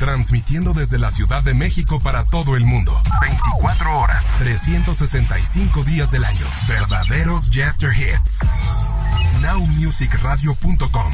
Transmitiendo desde la Ciudad de México para todo el mundo. 24 horas, 365 días del año. Verdaderos Jester Hits. NowMusicRadio.com.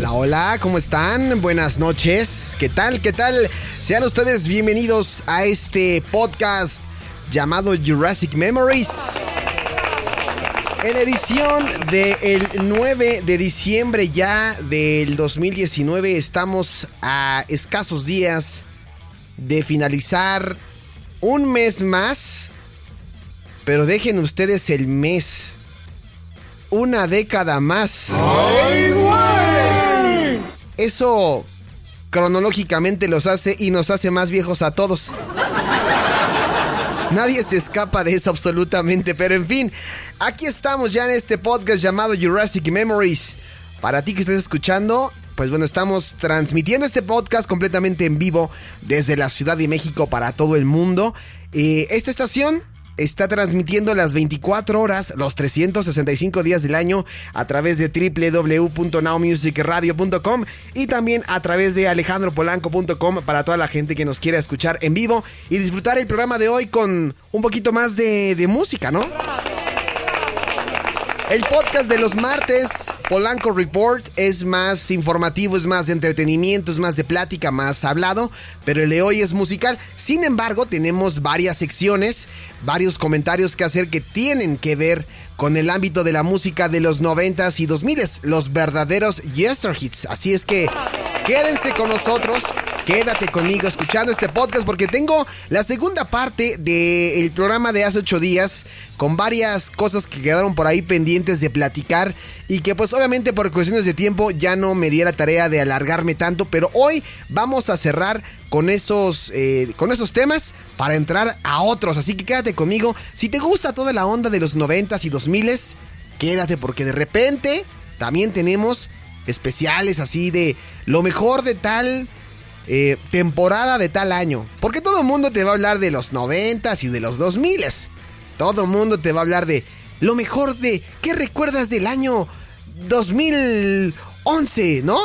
Hola, hola, ¿cómo están? Buenas noches. ¿Qué tal? ¿Qué tal? Sean ustedes bienvenidos a este podcast llamado Jurassic Memories. En edición del 9 de diciembre ya del 2019 estamos a escasos días de finalizar un mes más. Pero dejen ustedes el mes. Una década más. Eso cronológicamente los hace y nos hace más viejos a todos. Nadie se escapa de eso absolutamente, pero en fin, aquí estamos ya en este podcast llamado Jurassic Memories. Para ti que estás escuchando, pues bueno, estamos transmitiendo este podcast completamente en vivo desde la Ciudad de México para todo el mundo. Eh, esta estación está transmitiendo las 24 horas, los 365 días del año a través de www.nowmusicradio.com y también a través de alejandropolanco.com para toda la gente que nos quiera escuchar en vivo y disfrutar el programa de hoy con un poquito más de, de música, ¿no? El podcast de los martes, Polanco Report, es más informativo, es más de entretenimiento, es más de plática, más hablado, pero el de hoy es musical. Sin embargo, tenemos varias secciones, varios comentarios que hacer que tienen que ver con el ámbito de la música de los 90s y 2000s, los verdaderos Yester Hits. Así es que quédense con nosotros, quédate conmigo escuchando este podcast porque tengo la segunda parte del programa de hace ocho días con varias cosas que quedaron por ahí pendientes de platicar y que pues obviamente por cuestiones de tiempo ya no me di la tarea de alargarme tanto, pero hoy vamos a cerrar con esos, eh, con esos temas para entrar a otros. Así que quédate conmigo. Si te gusta toda la onda de los 90s y 2000s, quédate porque de repente también tenemos especiales así de lo mejor de tal eh, temporada de tal año. Porque todo el mundo te va a hablar de los 90s y de los 2000s. Todo el mundo te va a hablar de lo mejor de qué recuerdas del año 2011, ¿no?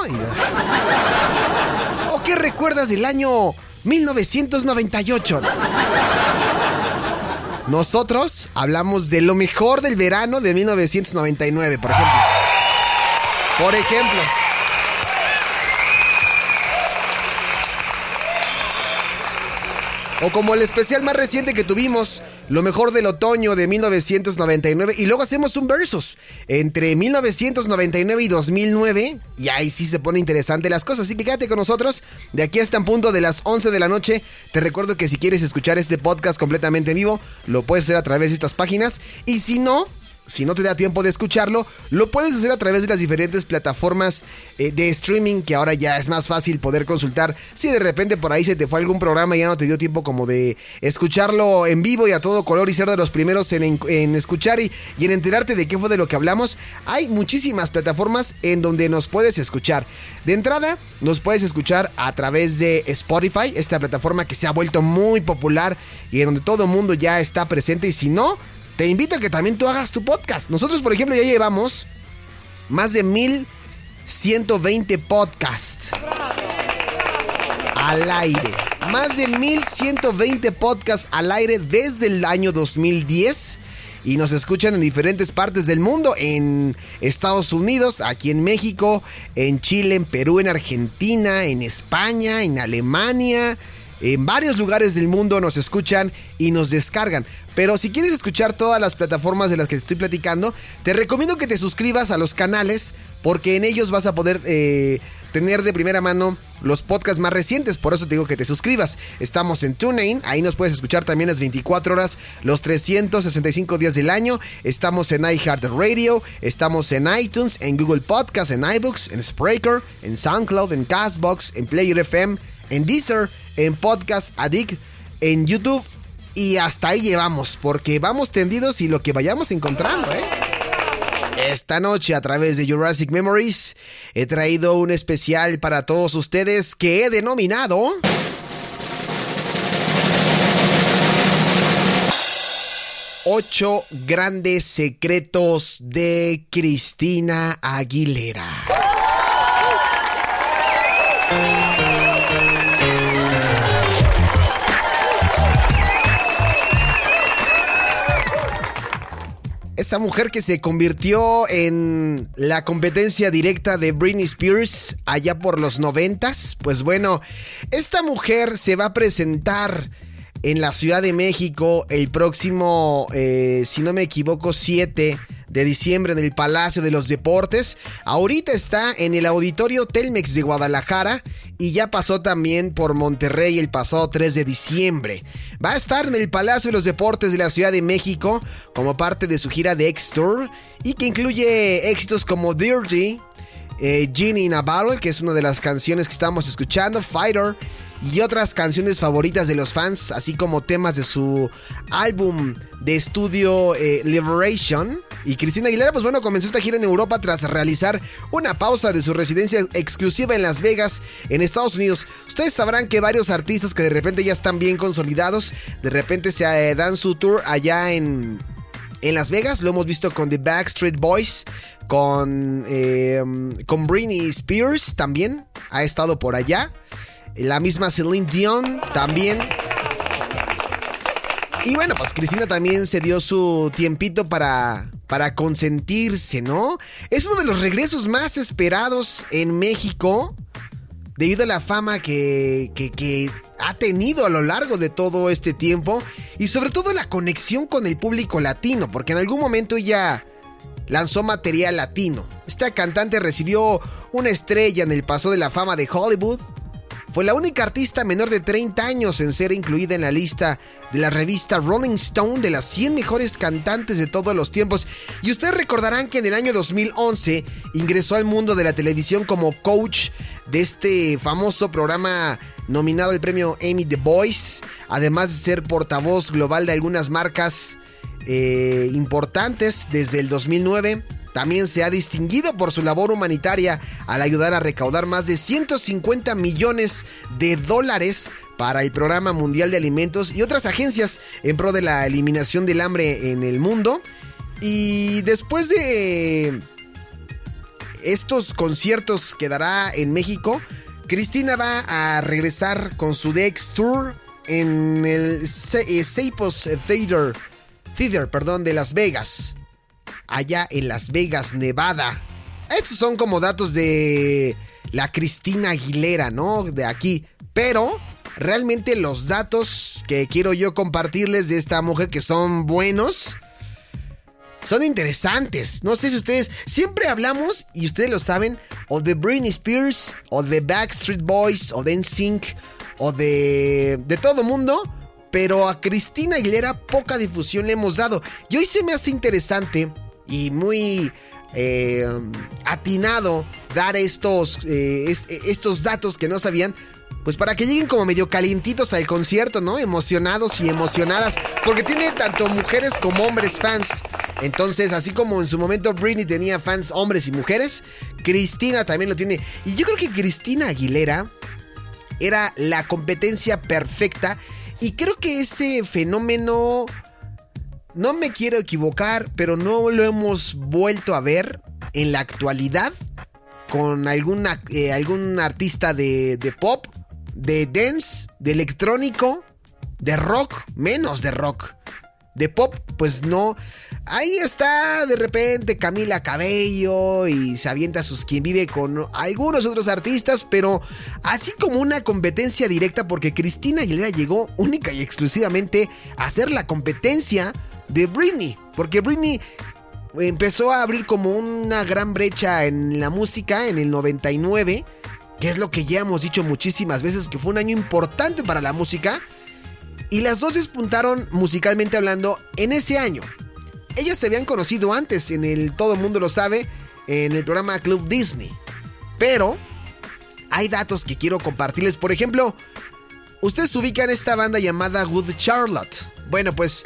¿O qué recuerdas del año 1998? Nosotros hablamos de lo mejor del verano de 1999, por ejemplo. Por ejemplo. O como el especial más reciente que tuvimos, lo mejor del otoño de 1999. Y luego hacemos un versus entre 1999 y 2009. Y ahí sí se pone interesante las cosas. Así que quédate con nosotros. De aquí hasta en punto de las 11 de la noche. Te recuerdo que si quieres escuchar este podcast completamente en vivo, lo puedes hacer a través de estas páginas. Y si no, si no te da tiempo de escucharlo, lo puedes hacer a través de las diferentes plataformas eh, de streaming que ahora ya es más fácil poder consultar. Si de repente por ahí se te fue algún programa y ya no te dio tiempo como de escucharlo en vivo y a todo color y ser de los primeros en, escuchar y, y en enterarte de qué fue de lo que hablamos, hay muchísimas plataformas en donde nos puedes escuchar. De entrada, nos puedes escuchar a través de Spotify, esta plataforma que se ha vuelto muy popular y en donde todo el mundo ya está presente y si no te invito a que también tú hagas tu podcast. Nosotros, por ejemplo, ya llevamos más de 1120 podcasts al aire. Más de 1120 podcasts al aire desde el año 2010 y nos escuchan en diferentes partes del mundo, en Estados Unidos, aquí en México, en Chile, en Perú, en Argentina, en España, en Alemania, en varios lugares del mundo nos escuchan y nos descargan. Pero si quieres escuchar todas las plataformas de las que te estoy platicando, te recomiendo que te suscribas a los canales porque en ellos vas a poder eh, tener de primera mano los podcasts más recientes. Por eso te digo que te suscribas. Estamos en TuneIn, ahí nos puedes escuchar también las 24 horas, los 365 días del año. Estamos en iHeartRadio, estamos en iTunes, en Google Podcasts, en iBooks, en Spreaker, en SoundCloud, en Castbox, en Player FM, en Deezer, en Podcast Addict, en YouTube y hasta ahí llevamos, porque vamos tendidos y lo que vayamos encontrando, ¿eh? Esta noche a través de Jurassic Memories he traído un especial para todos ustedes que he denominado... Ocho grandes secretos de Cristina Aguilera. Esa mujer que se convirtió en la competencia directa de Britney Spears allá por los noventas. Pues bueno, esta mujer se va a presentar en la Ciudad de México el próximo, eh, si no me equivoco, 7 de diciembre en el Palacio de los Deportes. Ahorita está en el Auditorio Telmex de Guadalajara y ya pasó también por Monterrey el pasado 3 de diciembre. Va a estar en el Palacio de los Deportes de la Ciudad de México como parte de su gira de X-Tour y que incluye éxitos como Dirty, eh, Genie in a Battle, que es una de las canciones que estamos escuchando, Fighter y otras canciones favoritas de los fans, así como temas de su álbum de estudio eh, Liberation. Y Cristina Aguilera, pues bueno, comenzó esta gira en Europa tras realizar una pausa de su residencia exclusiva en Las Vegas, en Estados Unidos. Ustedes sabrán que varios artistas que de repente ya están bien consolidados, de repente se eh, dan su tour allá en, en Las Vegas. Lo hemos visto con The Backstreet Boys, con, eh, con Britney Spears también, ha estado por allá. La misma Celine Dion también. Y bueno, pues Cristina también se dio su tiempito para, para consentirse, ¿no? Es uno de los regresos más esperados en México debido a la fama que, ha tenido a lo largo de todo este tiempo y sobre todo la conexión con el público latino, porque en algún momento ya lanzó material latino. Esta cantante recibió una estrella en el paso de la fama de Hollywood fue la única artista menor de 30 años en ser incluida en la lista de la revista Rolling Stone de las 100 mejores cantantes de todos los tiempos. Y ustedes recordarán que en el año 2011 ingresó al mundo de la televisión como coach de este famoso programa nominado al premio Emmy The Voice, además de ser portavoz global de algunas marcas eh, importantes desde el 2009. También se ha distinguido por su labor humanitaria al ayudar a recaudar más de 150 millones de dólares para el Programa Mundial de Alimentos y otras agencias en pro de la eliminación del hambre en el mundo. Y después de estos conciertos que dará en México, Cristina va a regresar con su Dex Tour en el Seipos Theater, Theater perdón, de Las Vegas allá en Las Vegas, Nevada. Estos son como datos de la Cristina Aguilera, ¿no? De aquí. Pero realmente los datos que quiero yo compartirles de esta mujer que son buenos. Son interesantes. No sé si ustedes siempre hablamos, y ustedes lo saben, o de Britney Spears, o de Backstreet Boys, o de NSYNC, o de, de todo mundo. Pero a Cristina Aguilera poca difusión le hemos dado. Y hoy se me hace interesante y muy eh, atinado dar estos, eh, estos datos que no sabían. Pues para que lleguen como medio calientitos al concierto, ¿no? Emocionados y emocionadas. Porque tiene tanto mujeres como hombres fans. Entonces, así como en su momento Britney tenía fans hombres y mujeres, Cristina también lo tiene. Y yo creo que Cristina Aguilera era la competencia perfecta. Y creo que ese fenómeno no me quiero equivocar, pero no lo hemos vuelto a ver en la actualidad con eh, algún artista de, de pop, de dance, de electrónico, de rock, menos de rock. De pop, pues no. Ahí está de repente Camila Cabello y se avienta sus quien vive con algunos otros artistas, pero así como una competencia directa porque Cristina Aguilera llegó única y exclusivamente a hacer la competencia de Britney. Porque Britney empezó a abrir como una gran brecha en la música en el 99. Que es lo que ya hemos dicho muchísimas veces, que fue un año importante para la música. Y las dos despuntaron musicalmente hablando en ese año. Ellas se habían conocido antes en el Todo el Mundo lo sabe, en el programa Club Disney. Pero hay datos que quiero compartirles. Por ejemplo, ustedes ubican esta banda llamada Good Charlotte. Bueno, pues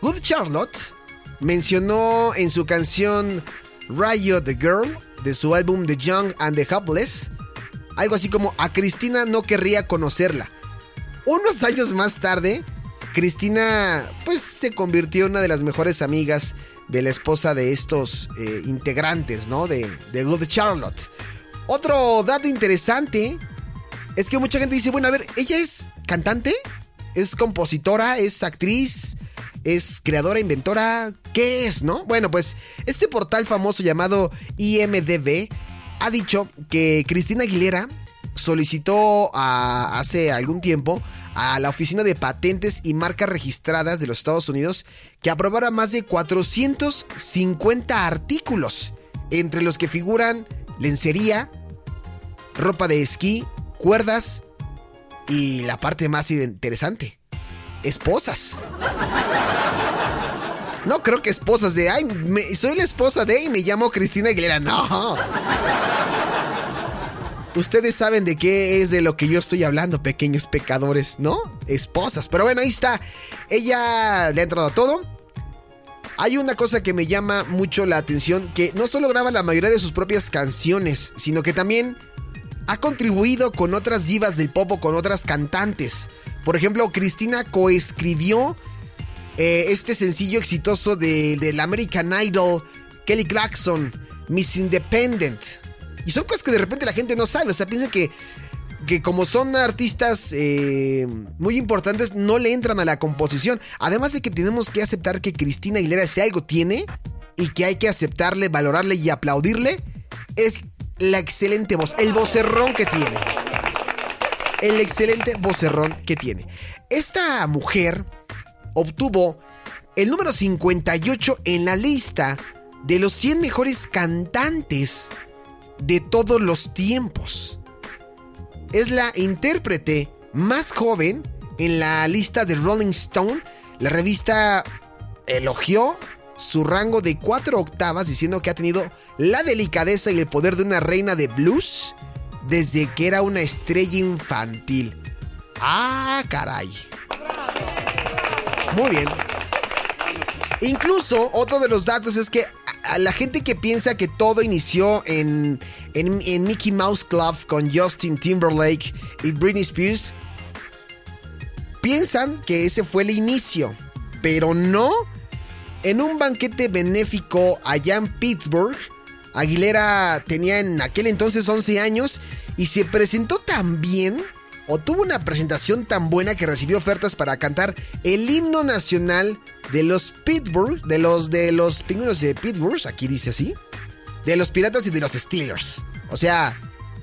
Good Charlotte mencionó en su canción Riot Girl de su álbum The Young and the Helpless. Algo así como a Cristina no querría conocerla. Unos años más tarde, Cristina pues se convirtió en una de las mejores amigas de la esposa de estos eh, integrantes, ¿no? De, de Good Charlotte. Otro dato interesante es que mucha gente dice, bueno, a ver, ella es cantante, es compositora, es actriz, es creadora, inventora, ¿qué es, no? Bueno, pues este portal famoso llamado IMDB ha dicho que Cristina Aguilera solicitó hace algún tiempo a la Oficina de Patentes y Marcas Registradas de los Estados Unidos que aprobara más de 450 artículos, entre los que figuran lencería, ropa de esquí, cuerdas y la parte más interesante, esposas. No creo que esposas de, ay, soy la esposa de y me llamo Cristina Aguilera. No. Ustedes saben de qué es de lo que yo estoy hablando, pequeños pecadores, ¿no? Esposas. Pero bueno, ahí está. Ella le ha entrado a todo. Hay una cosa que me llama mucho la atención, que no solo graba la mayoría de sus propias canciones, sino que también ha contribuido con otras divas del pop con otras cantantes. Por ejemplo, Cristina coescribió eh, este sencillo exitoso del American Idol, Kelly Clarkson, Miss Independent. Y son cosas que de repente la gente no sabe. O sea, piensa que, que como son artistas eh, muy importantes, no le entran a la composición. Además de que tenemos que aceptar que Cristina Aguilera, si algo tiene, y que hay que aceptarle, valorarle y aplaudirle, es la excelente voz, el vocerrón que tiene. El excelente vocerrón que tiene. Esta mujer obtuvo el número 58 en la lista de los 100 mejores cantantes de todos los tiempos. Es la intérprete más joven en la lista de Rolling Stone. La revista elogió su rango de 4 octavas diciendo que ha tenido la delicadeza y el poder de una reina de blues desde que era una estrella infantil. Ah, caray. Muy bien. Incluso otro de los datos es que a la gente que piensa que todo inició en, en, Mickey Mouse Club con Justin Timberlake y Britney Spears, piensan que ese fue el inicio. Pero no. En un banquete benéfico allá en Pittsburgh, Aguilera tenía en aquel entonces 11 años y se presentó tan bien o tuvo una presentación tan buena que recibió ofertas para cantar el himno nacional de los Pittsburgh, de los de los pingüinos de Pittsburgh, aquí dice así, de los Piratas y de los Steelers. O sea,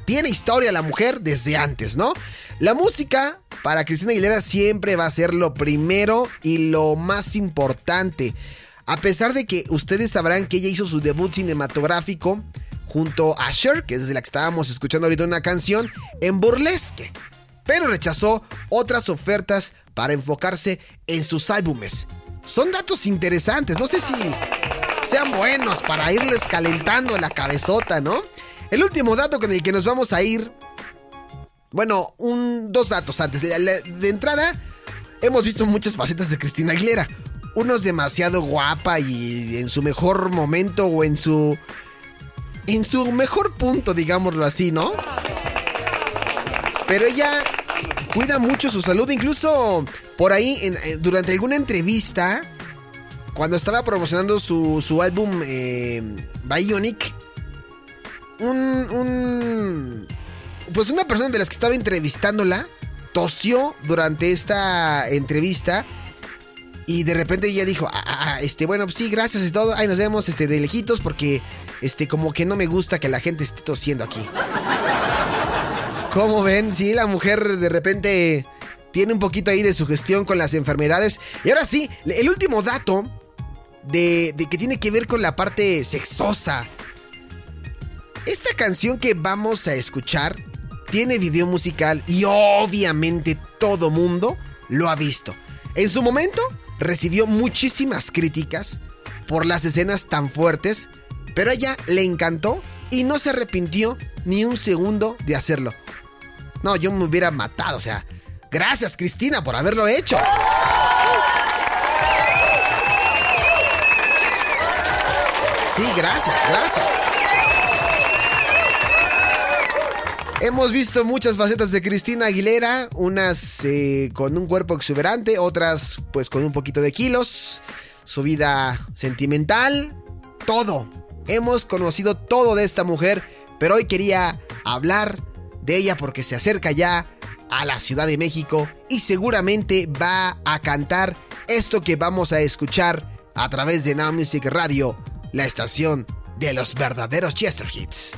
tiene historia la mujer desde antes, ¿no? La música para Cristina Aguilera siempre va a ser lo primero y lo más importante. A pesar de que ustedes sabrán que ella hizo su debut cinematográfico junto a Cher, que es la que estábamos escuchando ahorita una canción, en Burlesque. Pero rechazó otras ofertas para enfocarse en sus álbumes. Son datos interesantes, no sé si sean buenos para irles calentando la cabezota, ¿no? El último dato con el que nos vamos a ir. Bueno, un, dos datos antes. De entrada, hemos visto muchas facetas de Cristina Aguilera uno es demasiado guapa y en su mejor momento o en su en su mejor punto, digámoslo así, ¿no? Pero ella cuida mucho su salud, incluso por ahí eh, durante alguna entrevista cuando estaba promocionando su, su álbum eh, Bionic, un, un pues una persona de las que estaba entrevistándola tosió durante esta entrevista y de repente ella dijo, ah, ah, ah este, bueno, sí, gracias y todo. Ahí nos vemos este, de lejitos porque, este, como que no me gusta que la gente esté tosiendo aquí. ¿Cómo ven? Sí, la mujer de repente tiene un poquito ahí de sugestión con las enfermedades. Y ahora sí, el último dato de, de que tiene que ver con la parte sexosa. Esta canción que vamos a escuchar tiene video musical y obviamente todo mundo lo ha visto. En su momento recibió muchísimas críticas por las escenas tan fuertes, pero a ella le encantó y no se arrepintió ni un segundo de hacerlo. No, yo me hubiera matado, o sea, gracias Cristina por haberlo hecho. sí, gracias, gracias. Hemos visto muchas facetas de Cristina Aguilera, unas eh, con un cuerpo exuberante, otras pues con un poquito de kilos, su vida sentimental, todo. Hemos conocido todo de esta mujer, pero hoy quería hablar de ella porque se acerca ya a la Ciudad de México y seguramente va a cantar esto que vamos a escuchar a través de Now Music Radio, la estación de los verdaderos Chester Hits.